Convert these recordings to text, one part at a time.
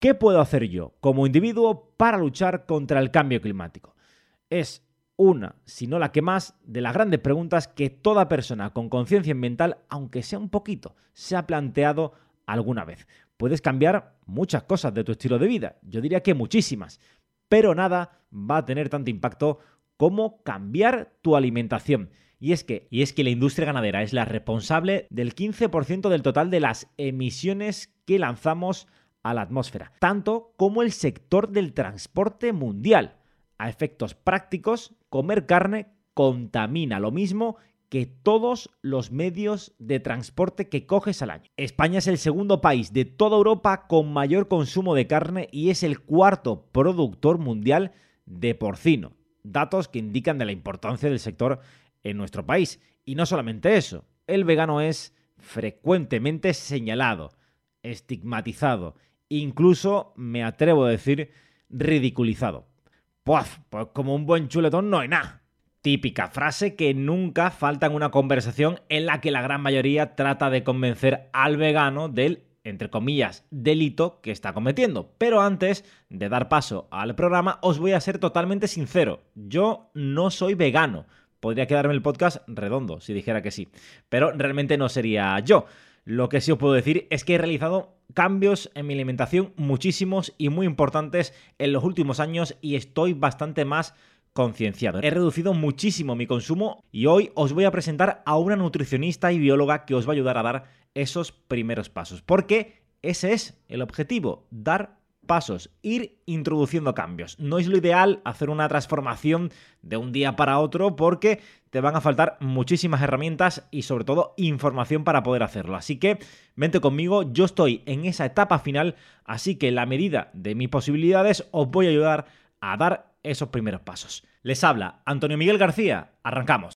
¿Qué puedo hacer yo como individuo para luchar contra el cambio climático? Es una, si no la que más, de las grandes preguntas que toda persona con conciencia ambiental, aunque sea un poquito, se ha planteado alguna vez. Puedes cambiar muchas cosas de tu estilo de vida, yo diría que muchísimas, pero nada va a tener tanto impacto como cambiar tu alimentación. Y es que, y es que la industria ganadera es la responsable del 15% del total de las emisiones que lanzamos a la atmósfera, tanto como el sector del transporte mundial. A efectos prácticos, comer carne contamina lo mismo que todos los medios de transporte que coges al año. España es el segundo país de toda Europa con mayor consumo de carne y es el cuarto productor mundial de porcino. Datos que indican de la importancia del sector en nuestro país. Y no solamente eso, el vegano es frecuentemente señalado, estigmatizado, incluso, me atrevo a decir, ridiculizado. Pues, pues como un buen chuletón no hay nada. Típica frase que nunca falta en una conversación en la que la gran mayoría trata de convencer al vegano del, entre comillas, delito que está cometiendo. Pero antes de dar paso al programa, os voy a ser totalmente sincero. Yo no soy vegano. Podría quedarme el podcast redondo si dijera que sí. Pero realmente no sería yo. Lo que sí os puedo decir es que he realizado cambios en mi alimentación muchísimos y muy importantes en los últimos años y estoy bastante más concienciado. He reducido muchísimo mi consumo y hoy os voy a presentar a una nutricionista y bióloga que os va a ayudar a dar esos primeros pasos. Porque ese es el objetivo, dar pasos, ir introduciendo cambios. No es lo ideal hacer una transformación de un día para otro porque te van a faltar muchísimas herramientas y sobre todo información para poder hacerlo. Así que vente conmigo, yo estoy en esa etapa final, así que la medida de mis posibilidades os voy a ayudar a dar esos primeros pasos. Les habla Antonio Miguel García, arrancamos.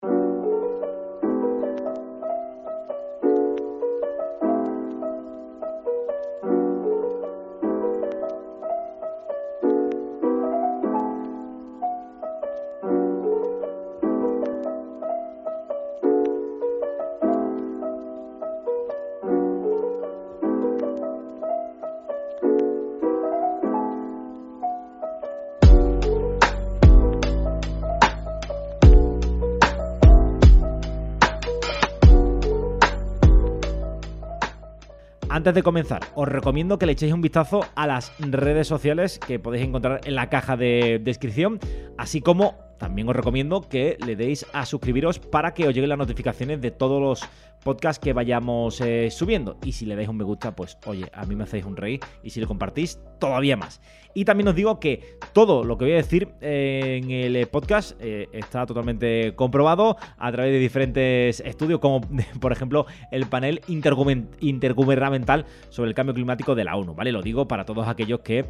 Antes de comenzar, os recomiendo que le echéis un vistazo a las redes sociales que podéis encontrar en la caja de descripción, así como también os recomiendo que le deis a suscribiros para que os lleguen las notificaciones de todos los podcasts que vayamos eh, subiendo. Y si le dais un me gusta, pues oye, a mí me hacéis un rey. Y si lo compartís, todavía más. Y también os digo que todo lo que voy a decir eh, en el podcast eh, está totalmente comprobado a través de diferentes estudios, como por ejemplo el panel intergubernamental sobre el cambio climático de la ONU, ¿vale? Lo digo para todos aquellos que,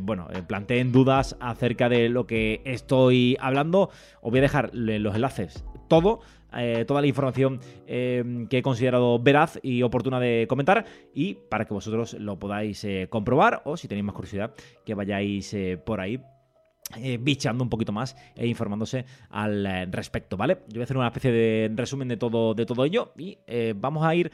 bueno, planteen dudas acerca de lo que estoy hablando. Os voy a dejar los enlaces, todo, eh, toda la información eh, que he considerado veraz y oportuna de comentar y para que vosotros lo podáis eh, comprobar o si tenéis más curiosidad que vayáis por ahí eh, bichando un poquito más e informándose al eh, respecto, ¿vale? Yo voy a hacer una especie de resumen de todo, de todo ello y eh, vamos a ir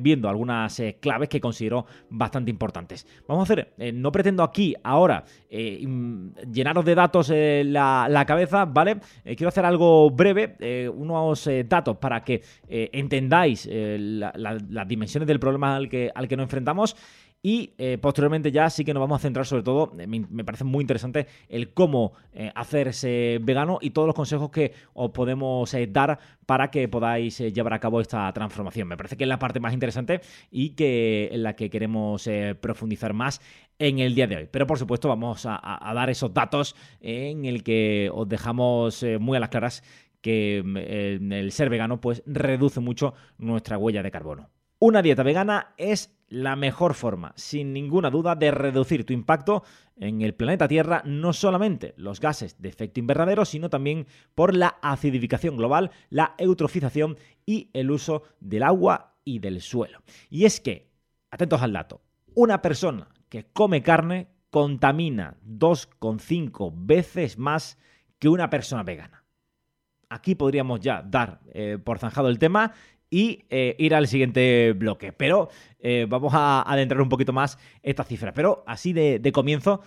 viendo algunas claves que considero bastante importantes. Vamos a hacer, no pretendo aquí ahora llenaros de datos la, cabeza, ¿vale? quiero hacer algo breve, unos datos para que entendáis las dimensiones del problema al que, al que nos enfrentamos y eh, posteriormente ya sí que nos vamos a centrar sobre todo, eh, me, parece muy interesante el cómo eh, hacerse vegano y todos los consejos que os podemos dar para que podáis llevar a cabo esta transformación. Me parece que es la parte más interesante y que en la que queremos profundizar más en el día de hoy. Pero por supuesto vamos a, dar esos datos en el que os dejamos muy a las claras que mm, el ser vegano pues reduce mucho nuestra huella de carbono. Una dieta vegana es la mejor forma, sin ninguna duda, de reducir tu impacto en el planeta Tierra, no solamente los gases de efecto invernadero, sino también por la acidificación global, la eutrofización y el uso del agua y del suelo. Y es que, atentos al dato, una persona que come carne contamina 2,5 veces más que una persona vegana. Aquí podríamos ya dar eh, por zanjado el tema y eh, ir al siguiente bloque. Pero eh, vamos a adentrar un poquito más esta cifra. Pero así de, comienzo,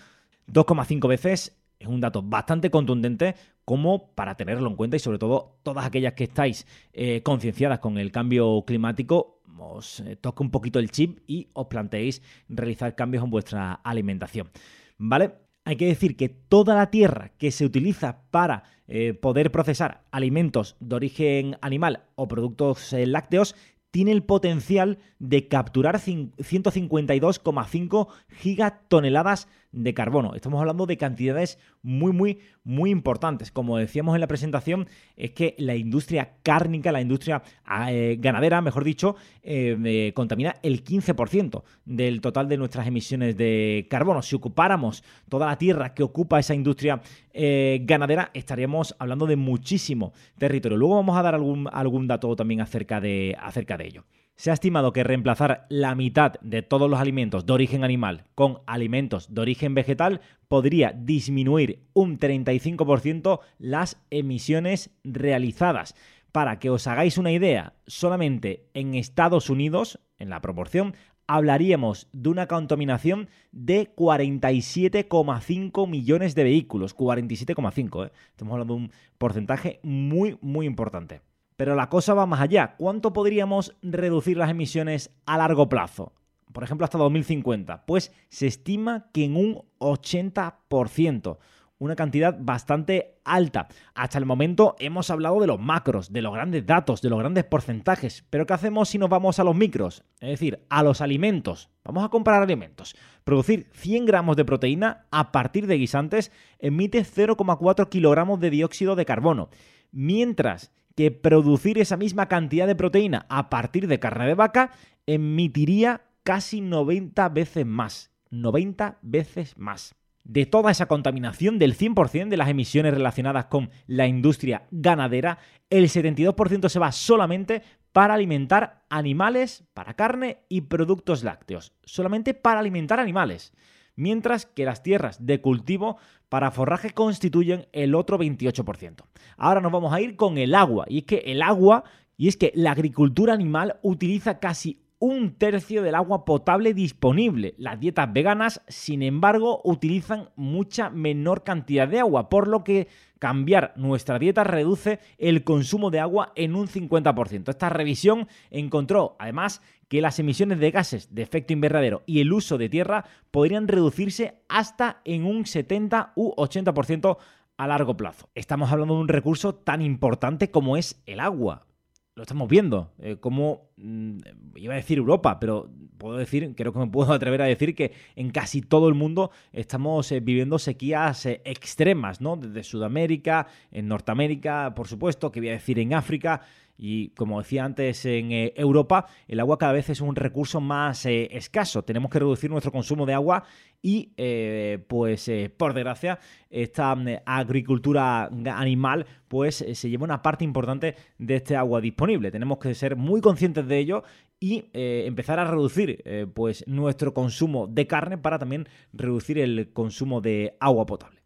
2,5 veces es un dato bastante contundente como para tenerlo en cuenta y sobre todo todas aquellas que estáis eh, concienciadas con el cambio climático, os toque un poquito el chip y os planteéis realizar cambios en vuestra alimentación. ¿Vale? Hay que decir que toda la tierra que se utiliza para eh, poder procesar alimentos de origen animal o productos eh, lácteos tiene el potencial de capturar 152,5 gigatoneladas de carbono. Estamos hablando de cantidades muy, muy, muy importantes. Como decíamos en la presentación, es que la industria cárnica, la industria eh, ganadera, mejor dicho, eh, contamina el 15% del total de nuestras emisiones de carbono. Si ocupáramos toda la tierra que ocupa esa industria eh, ganadera, estaríamos hablando de muchísimo territorio. Luego vamos a dar algún, algún dato también acerca de, acerca de ello. Se ha estimado que reemplazar la mitad de todos los alimentos de origen animal con alimentos de origen vegetal podría disminuir un 35% las emisiones realizadas. Para que os hagáis una idea, solamente en Estados Unidos, en la proporción, hablaríamos de una contaminación de 47,5 millones de vehículos. 47,5, ¿eh? Estamos hablando de un porcentaje muy, muy importante. Pero la cosa va más allá. ¿Cuánto podríamos reducir las emisiones a largo plazo? Por ejemplo, hasta 2050. Pues se estima que en un 80%. Una cantidad bastante alta. Hasta el momento hemos hablado de los macros, de los grandes datos, de los grandes porcentajes. Pero ¿qué hacemos si nos vamos a los micros? Es decir, a los alimentos. Vamos a comprar alimentos. Producir 100 gramos de proteína a partir de guisantes emite 0,4 kilogramos de dióxido de carbono. Mientras que producir esa misma cantidad de proteína a partir de carne de vaca emitiría casi 90 veces más. 90 veces más. De toda esa contaminación, del 100% de las emisiones relacionadas con la industria ganadera, el 72% se va solamente para alimentar animales, para carne y productos lácteos. Solamente para alimentar animales mientras que las tierras de cultivo para forraje constituyen el otro 28%. Ahora nos vamos a ir con el agua, y es que el agua, y es que la agricultura animal utiliza casi un tercio del agua potable disponible. Las dietas veganas, sin embargo, utilizan mucha menor cantidad de agua, por lo que cambiar nuestra dieta reduce el consumo de agua en un 50%. Esta revisión encontró, además, que las emisiones de gases de efecto invernadero y el uso de tierra podrían reducirse hasta en un 70 u 80% a largo plazo. Estamos hablando de un recurso tan importante como es el agua lo estamos viendo. Eh, mm, iba a decir Europa, pero puedo decir, creo que me puedo atrever a decir que en casi todo el mundo estamos eh, viviendo sequías eh, extremas, ¿no? Desde Sudamérica, en Norteamérica, por supuesto, que voy a decir en África. Y como decía antes, en eh, Europa el agua cada vez es un recurso más eh, escaso. Tenemos que reducir nuestro consumo de agua y, eh, pues, por desgracia, esta mm, agricultura animal, pues, se lleva una parte importante de este agua disponible. Tenemos que ser muy conscientes de ello y empezar a reducir, pues, nuestro consumo de carne para también reducir el consumo de agua potable.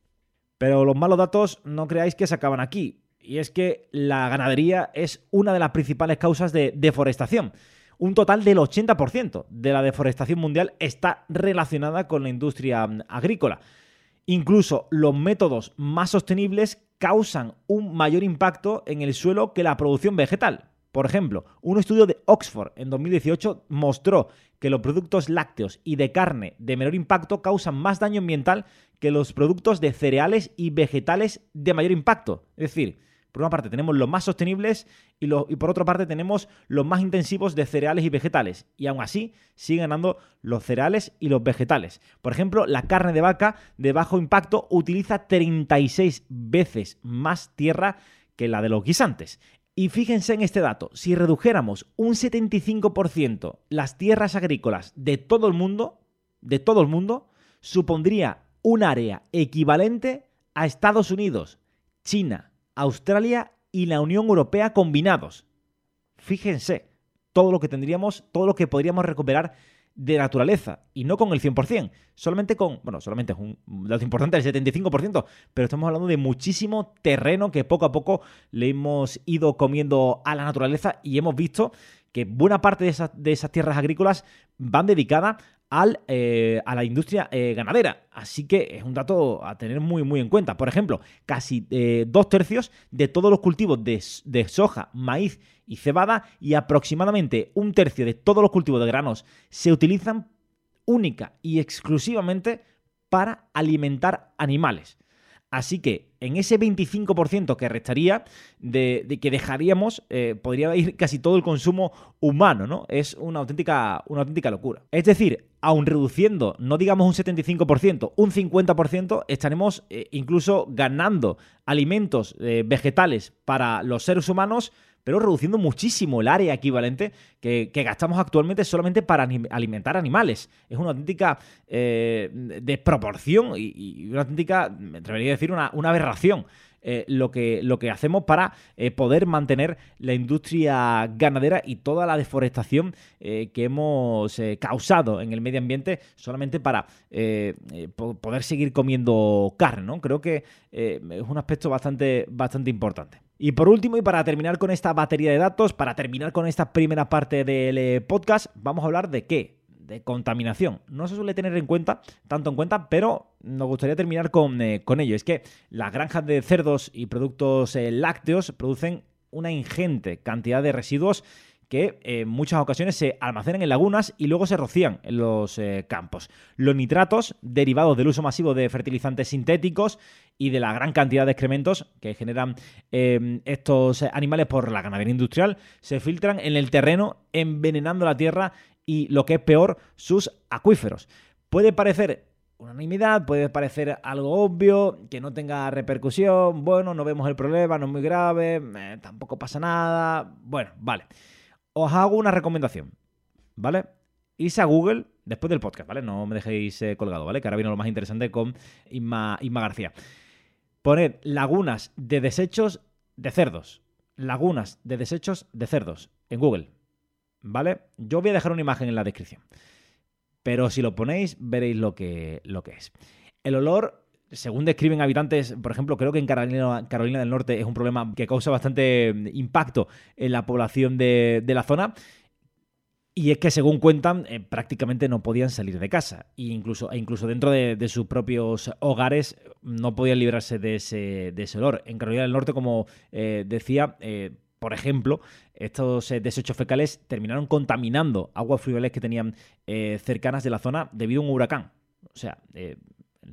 Pero los malos datos no creáis que se acaban aquí y es que la ganadería es una de las principales causas de deforestación. Un total del 80% de la deforestación mundial está relacionada con la industria mm, agrícola. Incluso los métodos más sostenibles causan un mayor impacto en el suelo que la producción vegetal. Por ejemplo, un estudio de Oxford en 2018 mostró que los productos lácteos y de carne de menor impacto causan más daño ambiental que los productos de cereales y vegetales de mayor impacto. Es decir, por una parte tenemos los más sostenibles y, por otra parte tenemos los más intensivos de cereales y vegetales. Y aún así siguen ganando los cereales y los vegetales. Por ejemplo, la carne de vaca de bajo impacto utiliza 36 veces más tierra que la de los guisantes. Y fíjense en este dato, si redujéramos un 75% las tierras agrícolas de todo el mundo, de todo el mundo, supondría un área equivalente a Estados Unidos, China, Australia y la Unión Europea combinados. Fíjense todo lo que tendríamos, todo lo que podríamos recuperar de naturaleza y no con el 100%, solamente con, bueno, solamente es un dato importante, el 75%, pero estamos hablando de muchísimo terreno que poco a poco le hemos ido comiendo a la naturaleza y hemos visto que buena parte de esas, tierras agrícolas van dedicadas al, eh, a la industria eh, ganadera. Así que es un dato a tener muy, en cuenta. Por ejemplo, casi eh, dos tercios de todos los cultivos de, soja, maíz y cebada y aproximadamente un tercio de todos los cultivos de granos se utilizan única y exclusivamente para alimentar animales. Así que en ese 25% que restaría, de, que dejaríamos, eh, podría ir casi todo el consumo humano, ¿no? Es una auténtica, una auténtica locura. Es decir, aun reduciendo, no digamos un 75%, un 50%, estaremos eh, incluso ganando alimentos eh, vegetales para los seres humanos pero reduciendo muchísimo el área equivalente que, gastamos actualmente solamente para alimentar animales. Es una auténtica eh, desproporción y, una auténtica, me atrevería a decir, una, aberración. Eh, lo, que, lo que hacemos para eh, poder mantener la industria ganadera y toda la deforestación que hemos causado en el medio ambiente solamente para poder seguir comiendo carne. ¿no? Creo que es un aspecto bastante, bastante importante. Y por último, y para terminar con esta batería de datos, para terminar con esta primera parte del eh, podcast, vamos a hablar de qué? De contaminación. No se suele tener en cuenta, tanto en cuenta, pero nos gustaría terminar con, eh, ello. Es que las granjas de cerdos y productos eh, lácteos producen una ingente cantidad de residuos que en muchas ocasiones se almacenan en lagunas y luego se rocían en los eh, campos. Los nitratos, derivados del uso masivo de fertilizantes sintéticos y de la gran cantidad de excrementos que generan em, estos animales por la ganadería industrial, se filtran en el terreno envenenando la tierra y, lo que es peor, sus acuíferos. Puede parecer unanimidad, puede parecer algo obvio, que no tenga repercusión, bueno, no vemos el problema, no es muy grave, eh, tampoco pasa nada, bueno, vale os hago una recomendación, ¿vale? Irse a Google después del podcast, ¿vale? No me dejéis eh, colgado, ¿vale? Que ahora viene lo más interesante con Inma, García. Poned lagunas de desechos de cerdos. Lagunas de desechos de cerdos en Google, ¿vale? Yo voy a dejar una imagen en la descripción. Pero si lo ponéis, veréis lo que, lo que es. El olor según describen habitantes, por ejemplo, creo que en Carolina, del Norte es un problema que causa bastante mm, impacto en la población de, la zona. Y es que, según cuentan, eh, prácticamente no podían salir de casa. E incluso, e incluso dentro de, sus propios hogares no podían librarse de ese, de ese olor. En Carolina del Norte, como eh, decía, eh, por ejemplo, estos desechos fecales terminaron contaminando aguas fluviales que tenían cercanas de la zona debido a un huracán. O sea,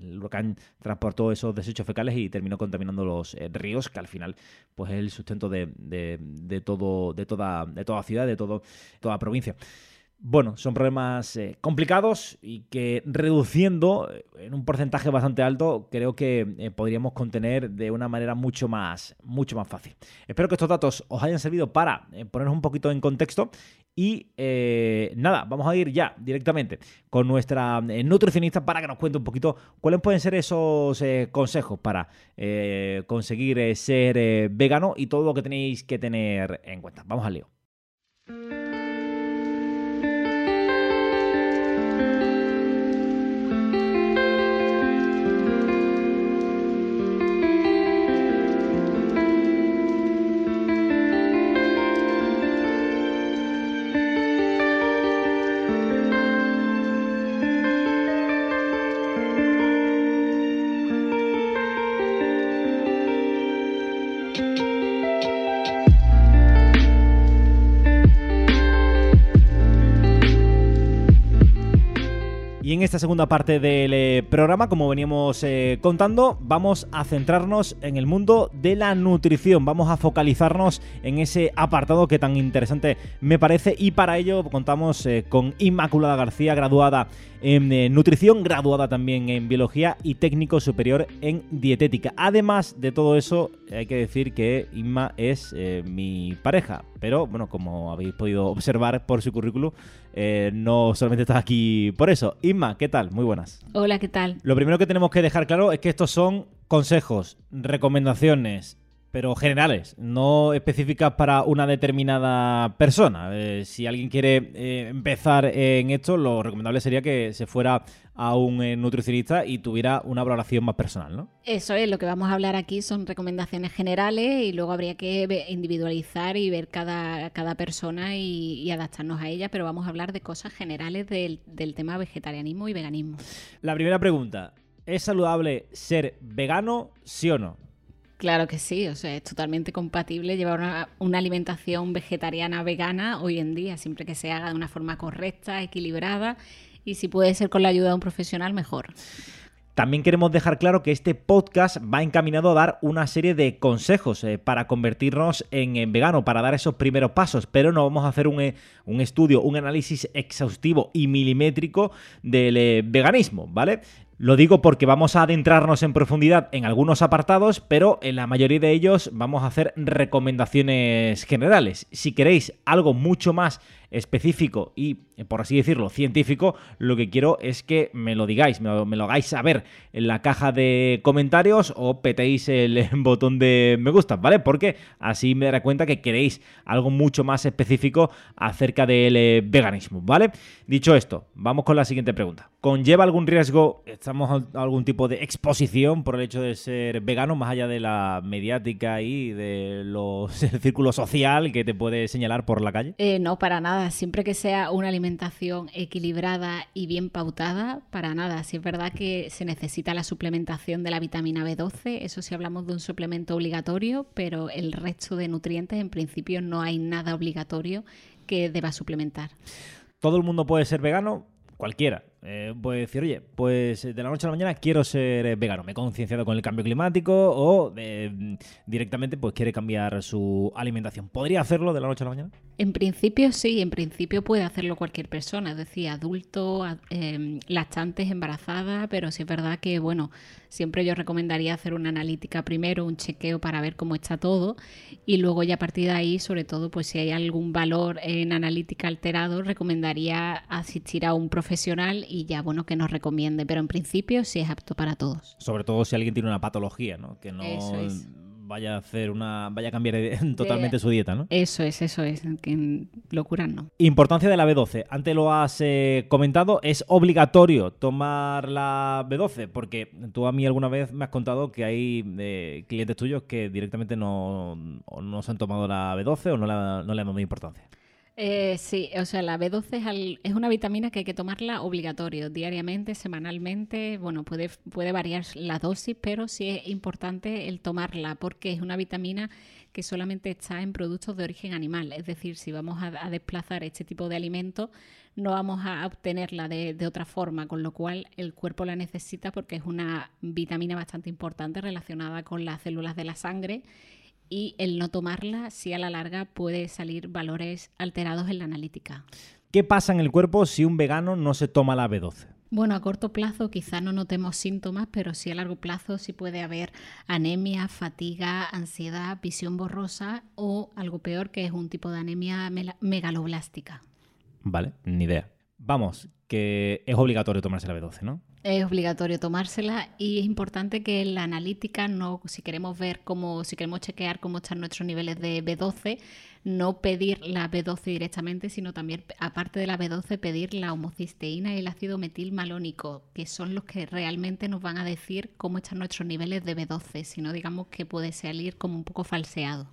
el huracán transportó esos desechos fecales y terminó contaminando los eh, ríos, que al final pues es el sustento de, todo, de toda, de toda ciudad, de todo, toda provincia. Bueno, son problemas eh, complicados y que reduciendo eh, en un porcentaje bastante alto creo que podríamos contener de una manera mucho más, mucho más fácil. Espero que estos datos os hayan servido para ponernos un poquito en contexto y eh, nada, vamos a ir ya directamente con nuestra eh, nutricionista para que nos cuente un poquito cuáles pueden ser esos eh, consejos para conseguir ser vegano y todo lo que tenéis que tener en cuenta. Vamos al lío. Esta segunda parte del eh, programa, como veníamos eh, contando, vamos a centrarnos en el mundo de la nutrición. Vamos a focalizarnos en ese apartado que tan interesante me parece y para ello contamos eh, con Inmaculada García, graduada en nutrición, graduada también en biología y técnico superior en dietética. Además de todo eso, hay que decir que Inma es mi pareja, pero bueno, como habéis podido observar por su currículum, no solamente está aquí por eso. Inma, ¿qué tal? Muy buenas. Hola, ¿qué tal? Lo primero que tenemos que dejar claro es que estos son consejos, recomendaciones, pero generales, no específicas para una determinada persona. Eh, si alguien quiere eh, empezar en esto, lo recomendable sería que se fuera a un eh, nutricionista y tuviera una valoración más personal, ¿no? Eso es, lo que vamos a hablar aquí son recomendaciones generales y luego habría que individualizar y ver cada, cada persona y, adaptarnos a ella, pero vamos a hablar de cosas generales del, del tema vegetarianismo y veganismo. La primera pregunta, ¿es saludable ser vegano, sí o no? Claro que sí, o sea, es totalmente compatible llevar una, alimentación vegetariana vegana hoy en día, siempre que se haga de una forma correcta, equilibrada y si puede ser con la ayuda de un profesional, mejor. También queremos dejar claro que este podcast va encaminado a dar una serie de consejos eh, para convertirnos en, vegano, para dar esos primeros pasos, pero no vamos a hacer un, eh, un estudio, un análisis exhaustivo y milimétrico del eh, veganismo, ¿vale? Lo digo porque vamos a adentrarnos en profundidad en algunos apartados, pero en la mayoría de ellos vamos a hacer recomendaciones generales. Si queréis algo mucho más específico y, por así decirlo, científico, lo que quiero es que me lo digáis, me lo, hagáis saber en la caja de comentarios o petéis el botón de me gusta, ¿vale? Porque así me daré cuenta que queréis algo mucho más específico acerca del eh, veganismo, ¿vale? Dicho esto, vamos con la siguiente pregunta. ¿Conlleva algún riesgo, estamos a algún tipo de exposición por el hecho de ser vegano, más allá de la mediática y de los, círculo social que te puede señalar por la calle? Eh, no, para nada siempre que sea una alimentación equilibrada y bien pautada, para nada. Si es verdad que se necesita la suplementación de la vitamina B12, eso si hablamos de un suplemento obligatorio, pero el resto de nutrientes en principio no hay nada obligatorio que deba suplementar. ¿Todo el mundo puede ser vegano? Cualquiera eh, puede decir, oye, pues de la noche a la mañana quiero ser eh, vegano, me he concienciado con el cambio climático o eh, directamente pues quiere cambiar su alimentación. ¿Podría hacerlo de la noche a la mañana? En principio sí, en principio puede hacerlo cualquier persona, es decir, adulto, eh, lactantes, embarazada, pero sí es verdad que, bueno, siempre yo recomendaría hacer una analítica primero, un chequeo para ver cómo está todo y luego ya a partir de ahí, sobre todo, pues si hay algún valor en analítica alterado, recomendaría asistir a un profesional ya, bueno, que nos recomiende, pero en principio sí es apto para todos. Sobre todo si alguien tiene una patología, ¿no? Que no vaya a hacer una vaya a cambiar totalmente su dieta, ¿no? Eso es, eso es, que locura no. Importancia de la B12. Antes lo has eh, comentado, es obligatorio tomar la B12 porque tú a mí alguna vez me has contado que hay eh, clientes tuyos que directamente no, no se han tomado la B12 o no, no le han dado importancia. Eh, sí, o sea, la B12 es, una vitamina que hay que tomarla obligatorio, diariamente, semanalmente. Bueno, puede, puede variar la dosis, pero sí es importante el tomarla porque es una vitamina que solamente está en productos de origen animal. Es decir, si vamos a, desplazar este tipo de alimentos, no vamos a obtenerla de, de, otra forma, con lo cual el cuerpo la necesita porque es una vitamina bastante importante relacionada con las células de la sangre y el no tomarla, sí a la larga puede salir valores alterados en la analítica. ¿Qué pasa en el cuerpo si un vegano no se toma la B12? Bueno, a corto plazo quizá no notemos síntomas, pero sí a largo plazo sí puede haber anemia, fatiga, ansiedad, visión borrosa o algo peor que es un tipo de anemia megaloblástica. Vale, ni idea. Vamos, que es obligatorio tomarse la B12, ¿no? Es obligatorio tomársela y es importante que la analítica no, si queremos ver cómo, si queremos chequear cómo están nuestros niveles de B12, no pedir la B12 directamente, sino también, aparte de la B12, pedir la homocisteína y el ácido metilmalónico, que son los que realmente nos van a decir cómo están nuestros niveles de B12, si no digamos que puede salir como un poco falseado.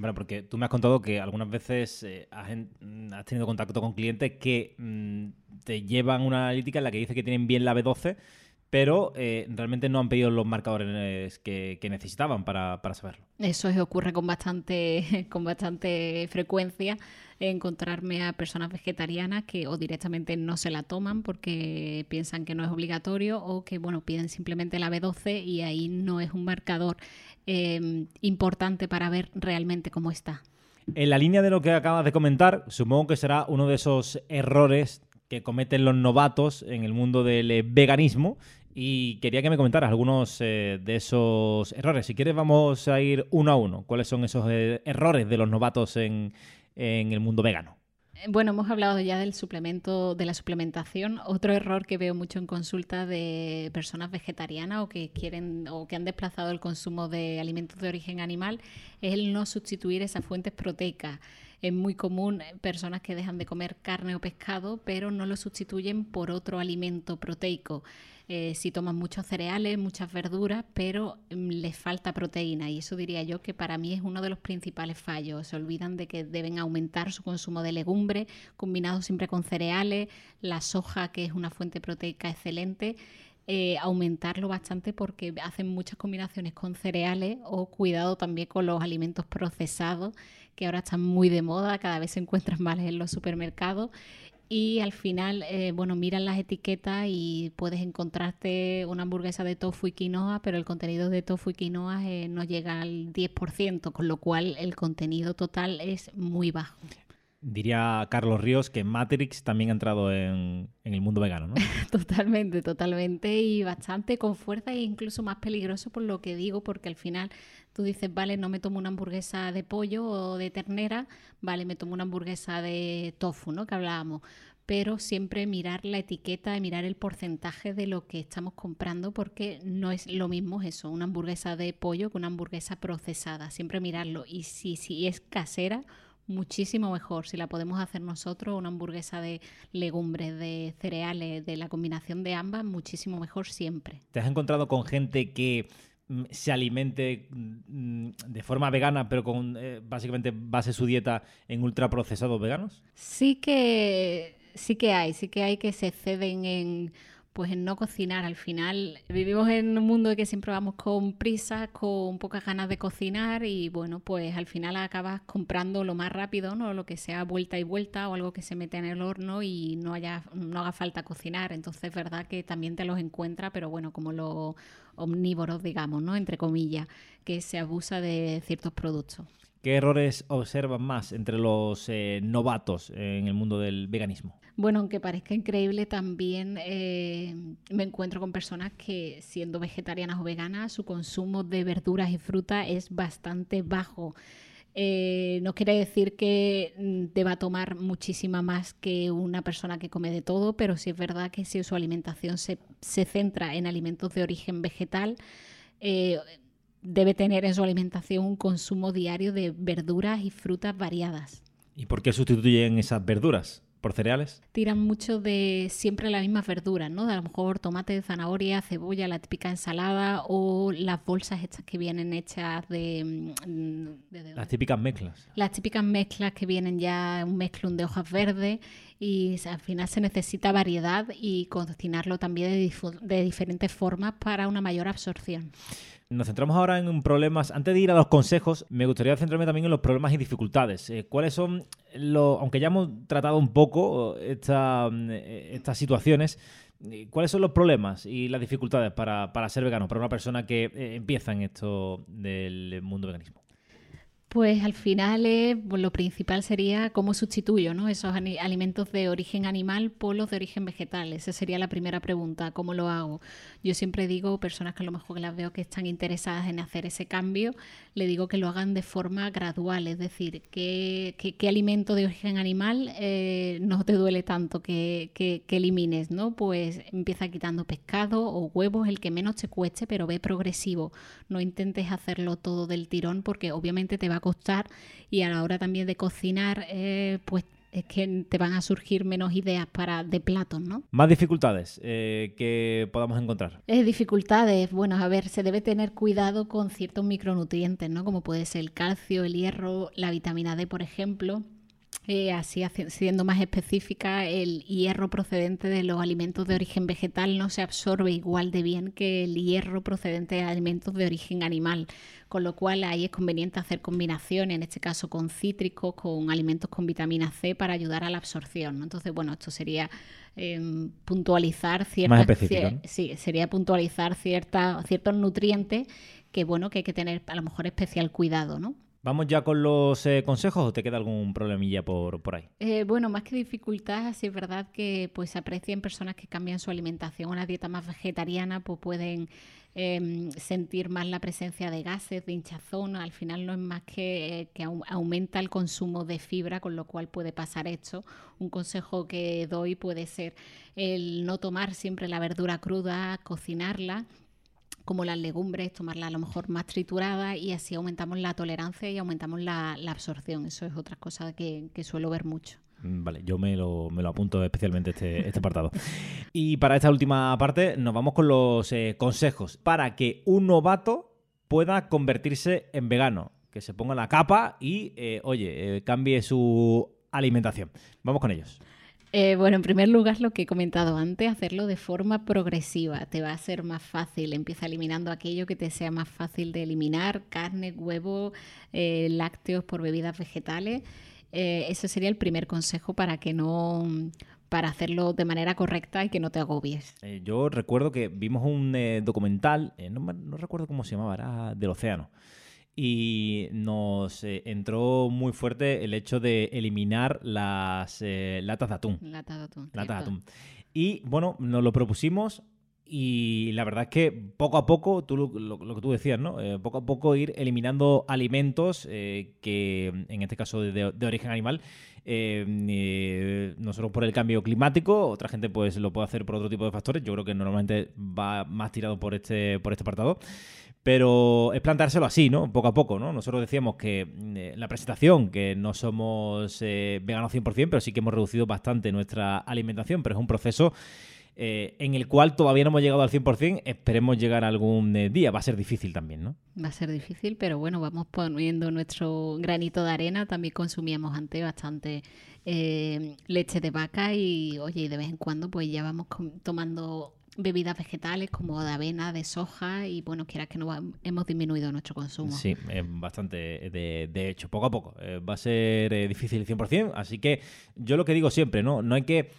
Bueno, porque tú me has contado que algunas veces eh, has, tenido contacto con clientes que mm, te llevan una analítica en la que dice que tienen bien la B12, pero eh, realmente no han pedido los marcadores que, necesitaban para, saberlo. Eso ocurre con bastante, con bastante frecuencia encontrarme a personas vegetarianas que o directamente no se la toman porque piensan que no es obligatorio o que bueno piden simplemente la B12 y ahí no es un marcador em, importante para ver realmente cómo está. En la línea de lo que acabas de comentar, supongo que será uno de esos errores que cometen los novatos en el mundo del eh, veganismo y quería que me comentaras algunos eh, de esos errores. Si quieres, vamos a ir uno a uno. ¿Cuáles son esos eh, errores de los novatos en, el mundo vegano? Bueno, hemos hablado ya del suplemento, de la suplementación. Otro error que veo mucho en consulta de personas vegetarianas o que quieren o que han desplazado el consumo de alimentos de origen animal es el no sustituir esas fuentes proteicas. Es muy común personas que dejan de comer carne o pescado, pero no lo sustituyen por otro alimento proteico. Eh, si toman muchos cereales, muchas verduras, pero mm, les falta proteína y eso diría yo que para mí es uno de los principales fallos. Se olvidan de que deben aumentar su consumo de legumbre, combinado siempre con cereales, la soja, que es una fuente proteica excelente. Eh, aumentarlo bastante porque hacen muchas combinaciones con cereales o cuidado también con los alimentos procesados que ahora están muy de moda, cada vez se encuentran más en los supermercados y al final, eh, bueno, miran las etiquetas y puedes encontrarte una hamburguesa de tofu y quinoa, pero el contenido de tofu y quinoa eh, no llega al 10%, con lo cual el contenido total es muy bajo. Diría Carlos Ríos que Matrix también ha entrado en, el mundo vegano, ¿no? totalmente, totalmente y bastante con fuerza e incluso más peligroso por lo que digo, porque al final tú dices, vale, no me tomo una hamburguesa de pollo o de ternera, vale, me tomo una hamburguesa de tofu, ¿no? Que hablábamos pero siempre mirar la etiqueta y mirar el porcentaje de lo que estamos comprando porque no es lo mismo eso, una hamburguesa de pollo que una hamburguesa procesada, siempre mirarlo y si, si es casera muchísimo mejor. Si la podemos hacer nosotros, una hamburguesa de legumbres, de cereales, de la combinación de ambas, muchísimo mejor siempre. ¿Te has encontrado con gente que mm, se alimente mm, de forma vegana, pero con eh, básicamente base su dieta en ultraprocesados veganos? Sí que sí que hay, sí que hay que se ceden en pues en no cocinar. Al final vivimos en un mundo que siempre vamos con prisa, con pocas ganas de cocinar y bueno, pues al final acabas comprando lo más rápido, ¿no? Lo que sea vuelta y vuelta o algo que se mete en el horno y no haya no haga falta cocinar. Entonces es verdad que también te los encuentra, pero bueno, como los omnívoros, digamos, ¿no? Entre comillas, que se abusa de ciertos productos. ¿Qué errores observan más entre los eh, novatos en el mundo del veganismo? Bueno, aunque parezca increíble, también eh, me encuentro con personas que, siendo vegetarianas o veganas, su consumo de verduras y frutas es bastante bajo. Eh, no quiere decir que mm, deba tomar muchísima más que una persona que come de todo, pero sí es verdad que si su alimentación se, centra en alimentos de origen vegetal, debe tener en su alimentación un consumo diario de verduras y frutas variadas. ¿Y por qué sustituyen esas verduras? ¿Por cereales? Tiran mucho de siempre las mismas verduras, ¿no? De a lo mejor tomate, zanahoria, cebolla, la típica ensalada o las bolsas estas que vienen hechas de... Mm, las típicas mezclas. Las típicas mezclas que vienen ya un mezclón de hojas verdes y al final se necesita variedad y cocinarlo también de, de diferentes formas para una mayor absorción. Nos centramos ahora en problemas. Antes de ir a los consejos, me gustaría centrarme también en los problemas y dificultades. Eh, ¿Cuáles son los, aunque ya hemos tratado un poco eh, estas situaciones, eh, ¿cuáles son los problemas y las dificultades para, para ser vegano, para una persona que empieza en esto del mundo veganismo? Pues al final pues lo principal sería cómo sustituyo ¿no? esos alimentos de origen animal por los de origen vegetal. Esa sería la primera pregunta, ¿cómo lo hago? Yo siempre digo, personas que a lo mejor las veo que están interesadas en hacer ese cambio, le digo que lo hagan de forma gradual, es decir, qué, qué, alimento de origen animal eh, no te duele tanto que, que, elimines, ¿no? Pues empieza quitando pescado o huevos, el que menos te cueste, pero ve progresivo. No intentes hacerlo todo del tirón porque obviamente te va a costar y a la hora también de cocinar, eh, pues es que te van a surgir menos ideas para de platos, ¿no? Más dificultades eh, que podamos encontrar. Eh, dificultades, bueno, a ver, se debe tener cuidado con ciertos micronutrientes, ¿no? Como puede ser el calcio, el hierro, la vitamina D, por ejemplo. Eh, así siendo más específica, el hierro procedente de los alimentos de origen vegetal no se absorbe igual de bien que el hierro procedente de alimentos de origen animal, con lo cual ahí es conveniente hacer combinaciones, en este caso con cítricos, con alimentos con vitamina C para ayudar a la absorción. Entonces, bueno, esto sería em, puntualizar ciertas, sí, sería puntualizar cierta, ciertos nutrientes que bueno que hay que tener a lo mejor especial cuidado, ¿no? ¿Vamos ya con los eh, consejos o te queda algún problemilla por, por ahí? Eh, bueno, más que dificultad, sí es verdad que pues aprecian personas que cambian su alimentación. Una dieta más vegetariana, pues pueden em, sentir más la presencia de gases, de hinchazón. Al final no es más que, eh, que aumenta el consumo de fibra, con lo cual puede pasar esto. Un consejo que doy puede ser el no tomar siempre la verdura cruda, cocinarla como las legumbres, tomarla a lo mejor más triturada y así aumentamos la tolerancia y aumentamos la, absorción. Eso es otra cosa que, suelo ver mucho. Mm, vale, yo me lo, me lo apunto especialmente este, este apartado. y para esta última parte nos vamos con los eh, consejos para que un novato pueda convertirse en vegano, que se ponga la capa y, eh, oye, eh, cambie su alimentación. Vamos con ellos. Bueno, en primer lugar, lo que he comentado antes, hacerlo de forma progresiva. Te va a ser más fácil. Empieza eliminando aquello que te sea más fácil de eliminar, carne, huevo, lácteos por bebidas vegetales. Eh, ese sería el primer consejo para que no para hacerlo de manera correcta y que no te agobies. yo recuerdo que vimos un documental, no, no, recuerdo cómo se llamaba, era del océano y nos eh, entró muy fuerte el hecho de eliminar las eh, latas de atún. Latas de atún. Latas de atún. Y bueno, nos lo propusimos y la verdad es que poco a poco, tú lo, que tú decías, ¿no? Eh, poco a poco ir eliminando alimentos que, en este caso de, origen animal, no solo por el cambio climático, otra gente pues lo puede hacer por otro tipo de factores. Yo creo que normalmente va más tirado por este, por este apartado. Pero es plantárselo así, ¿no? Poco a poco, ¿no? Nosotros decíamos que eh, la presentación, que no somos eh, veganos 100%, pero sí que hemos reducido bastante nuestra alimentación, pero es un proceso eh, en el cual todavía no hemos llegado al 100%, esperemos llegar algún día. Va a ser difícil también, ¿no? Va a ser difícil, pero bueno, vamos poniendo nuestro granito de arena. También consumíamos antes bastante leche de vaca y, oye, y de vez en cuando pues ya vamos tomando bebidas vegetales como de avena, de soja y bueno, quieras que no hemos disminuido nuestro consumo. Sí, bastante de, hecho, poco a poco. Eh, va a ser eh, difícil 100%, así que yo lo que digo siempre, ¿no? No hay que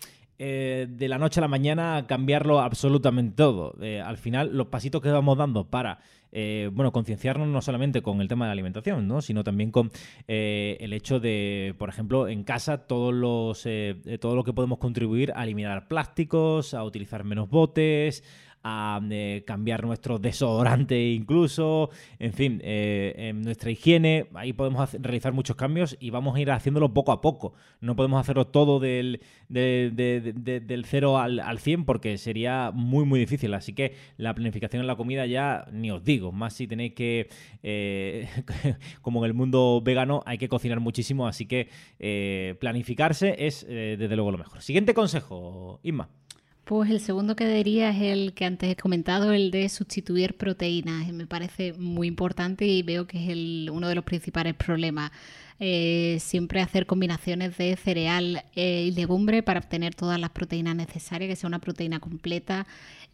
eh, de la noche a la mañana cambiarlo absolutamente todo. al final, los pasitos que vamos dando para eh, bueno, concienciarnos no solamente con el tema de la alimentación, ¿no? sino también con eh, el hecho de, por ejemplo, en casa todos los, eh, todo lo que podemos contribuir a eliminar plásticos, a utilizar menos botes, a eh, cambiar nuestro desodorante incluso, en fin, eh, nuestra higiene, ahí podemos realizar muchos cambios y vamos a ir haciéndolo poco a poco. No podemos hacerlo todo del, del 0 al, al 100 porque sería muy, muy difícil. Así que la planificación en la comida ya ni os digo, más si tenéis que, eh, como en el mundo vegano, hay que cocinar muchísimo, así que planificarse es desde luego lo mejor. Siguiente consejo, Isma. Pues el segundo que diría es el que antes he comentado, el de sustituir proteínas. Me parece muy importante y veo que es el, uno de los principales problemas. Eh, siempre hacer combinaciones de cereal eh, y legumbre para obtener todas las proteínas necesarias, que sea una proteína completa.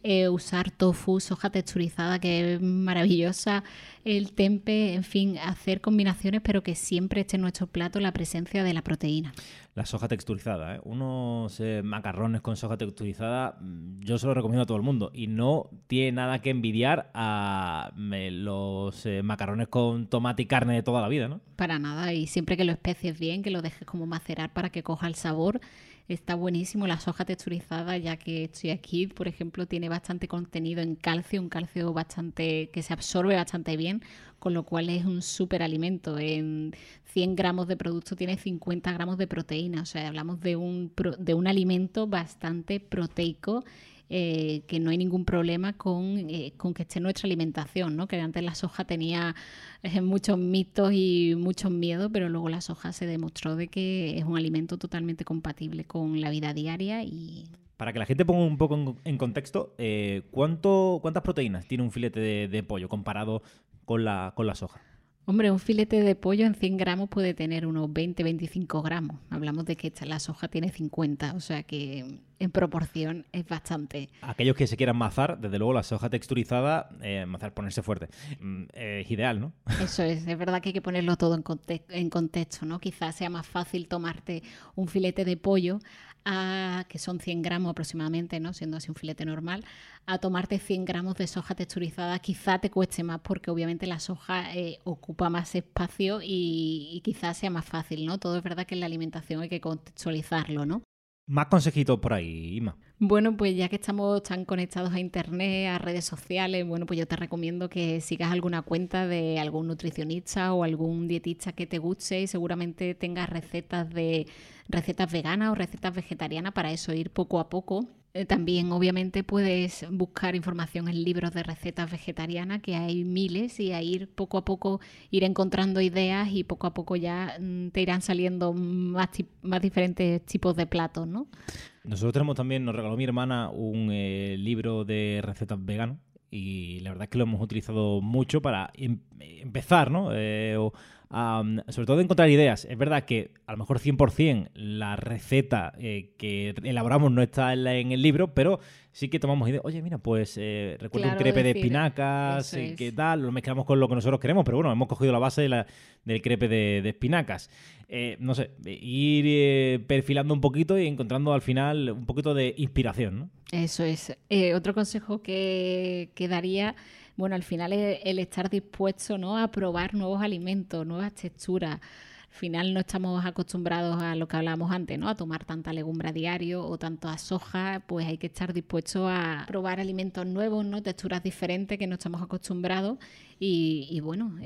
Eh, usar tofu, soja texturizada, que es maravillosa, el tempe, en fin, hacer combinaciones, pero que siempre esté en nuestro plato la presencia de la proteína. La soja texturizada, ¿eh? unos macarrones con soja texturizada, mm, yo se lo recomiendo a todo el mundo y no tiene nada que envidiar a los macarrones con tomate y carne de toda la vida, ¿no? Para nada, y siempre que lo especies bien, que lo dejes como macerar para que coja el sabor Está buenísimo la soja texturizada, ya que estoy aquí, por ejemplo, tiene bastante contenido en calcio, un calcio bastante que se absorbe bastante bien, con lo cual es un súper alimento. En 100 gramos de producto tiene 50 gramos de proteína, o sea, hablamos de un, de un alimento bastante proteico eh, que no hay ningún problema con, eh, con, que esté nuestra alimentación, ¿no? que antes la soja tenía eh, muchos mitos y muchos miedos, pero luego la soja se demostró de que es un alimento totalmente compatible con la vida diaria y para que la gente ponga un poco en, contexto, ¿cuánto, ¿cuántas proteínas tiene un filete de, de pollo comparado con la, con la soja? Hombre, un filete de pollo en 100 gramos puede tener unos 20-25 gramos. Hablamos de que la soja tiene 50, o sea que en proporción es bastante. Aquellos que se quieran mazar, desde luego la soja texturizada, eh, mazar, ponerse fuerte, mm, es ideal, ¿no? Eso es, es verdad que hay que ponerlo todo en, en contexto, ¿no? Quizás sea más fácil tomarte un filete de pollo que son 100 gramos aproximadamente, ¿no? siendo así un filete normal, a tomarte 100 gramos de soja texturizada quizá te cueste más porque obviamente la soja eh, ocupa más espacio y, y quizás sea más fácil, ¿no? Todo es verdad que en la alimentación hay que contextualizarlo, ¿no? Más consejitos por ahí, Ima. Bueno, pues ya que estamos tan conectados a internet, a redes sociales, bueno, pues yo te recomiendo que sigas alguna cuenta de algún nutricionista o algún dietista que te guste y seguramente tengas recetas de recetas veganas o recetas vegetarianas para eso ir poco a poco eh, también obviamente puedes buscar información en libros de recetas vegetarianas, que hay miles, y a ir poco a poco ir encontrando ideas y poco a poco ya mm, te irán saliendo más, más diferentes tipos de platos, ¿no? Nosotros tenemos también, nos regaló mi hermana un eh, libro de recetas veganas y la verdad es que lo hemos utilizado mucho para em, empezar, ¿no? Eh, sobre todo encontrar ideas. Es verdad que a lo mejor 100% la receta eh, que elaboramos no está en, el libro, pero sí que tomamos ideas. Oye, mira, pues eh, recuerdo un crepe de espinacas, eh, ¿qué tal? Lo mezclamos con lo que nosotros queremos, pero bueno, hemos cogido la base de la, del crepe de, espinacas. no sé, ir perfilando un poquito y encontrando al final un poquito de inspiración, ¿no? Eso es. otro consejo que, que daría bueno, al final es el estar dispuesto ¿no? a probar nuevos alimentos, nuevas texturas. Al final no estamos acostumbrados a lo que hablábamos antes, ¿no? A tomar tanta legumbre a diario o tanto a soja, pues hay que estar dispuesto a probar alimentos nuevos, ¿no? Texturas diferentes que no estamos acostumbrados y, bueno,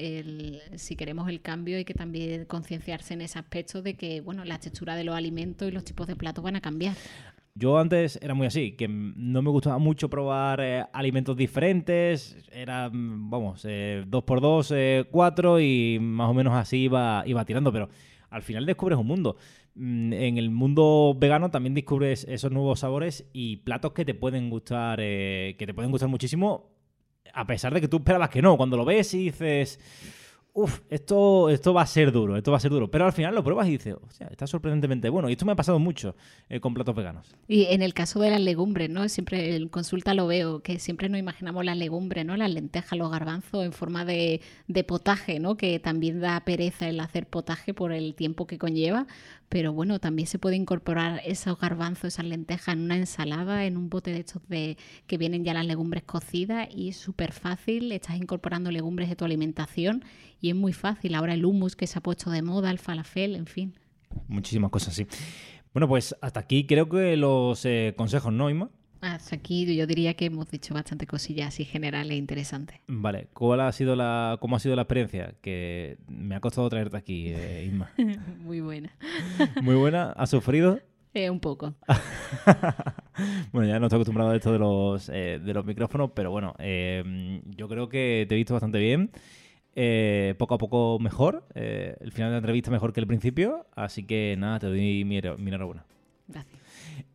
si queremos el cambio hay que también concienciarse en ese aspecto de que, bueno, la textura de los alimentos y los tipos de platos van a cambiar. Yo antes era muy así, que no me gustaba mucho probar eh, alimentos diferentes, era, vamos, eh, dos por dos, eh, cuatro y más o menos así iba, iba tirando, pero al final descubres un mundo. Mm, en el mundo vegano también descubres esos nuevos sabores y platos que te pueden gustar, que te pueden gustar muchísimo, a pesar de que tú esperabas que no. Cuando lo ves y dices Uf, esto, esto va a ser duro, esto va a ser duro. Pero al final lo pruebas y dices, está sorprendentemente bueno. Y esto me ha pasado mucho eh, con platos veganos. Y en el caso de las legumbres, ¿no? Siempre en consulta lo veo, que siempre nos imaginamos las legumbres, ¿no? Las lentejas, los garbanzos en forma de, de potaje, ¿no? Que también da pereza el hacer potaje por el tiempo que conlleva. Pero bueno, también se puede incorporar esos garbanzos, esas lentejas en una ensalada, en un bote de estos de que vienen ya las legumbres cocidas y es súper fácil. Estás incorporando legumbres de tu alimentación y es muy fácil. Ahora el hummus que se ha puesto de moda, el falafel, en fin. Muchísimas cosas, sí. Bueno, pues hasta aquí creo que los eh, consejos, ¿no, Ima? Hasta aquí yo diría que hemos dicho bastante cosillas así generales e interesantes. Vale, ¿cuál ha sido la, ¿cómo ha sido la experiencia? Que me ha costado traerte aquí, eh, Isma. Muy buena. Muy buena. ¿Has sufrido? Eh, un poco. bueno, ya no estoy acostumbrado a esto de los, de los micrófonos, pero bueno, yo creo que te he visto bastante bien. Eh, poco a poco mejor. Eh, el final de la entrevista mejor que el principio. Así que nada, te doy mi, enhorabuena. Gracias.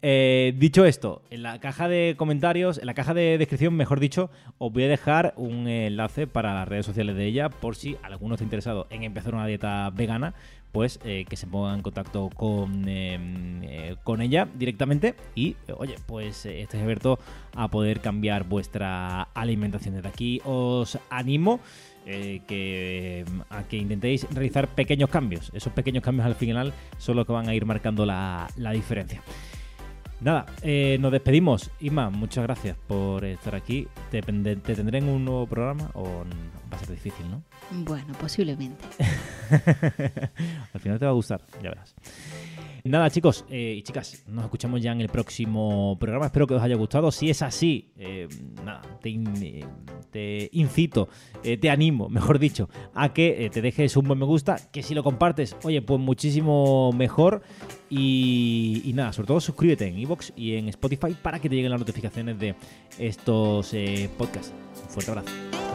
Eh, dicho esto, en la caja de comentarios, en la caja de descripción, mejor dicho, os voy a dejar un enlace para las redes sociales de ella por si alguno está interesado en empezar una dieta vegana, pues que se ponga en contacto con, em, con ella directamente y, oye, pues estéis abierto a poder cambiar vuestra alimentación. Desde aquí os animo eh, que, a que intentéis realizar pequeños cambios. Esos pequeños cambios al final son los que van a ir marcando la, diferencia. Nada, eh, nos despedimos. Isma, muchas gracias por estar aquí. ¿Te, ¿Te, tendré en un nuevo programa o va a ser difícil, no? Bueno, posiblemente. al final te va a gustar, ya verás. Nada, chicos eh, y chicas, nos escuchamos ya en el próximo programa. Espero que os haya gustado. Si es así, eh, nada, te, incito, eh, te animo, mejor dicho, a que te dejes un buen me gusta. Que si lo compartes, oye, pues muchísimo mejor. Y, nada, sobre todo suscríbete en iVoox y en Spotify para que te lleguen las notificaciones de estos podcasts. Un fuerte abrazo.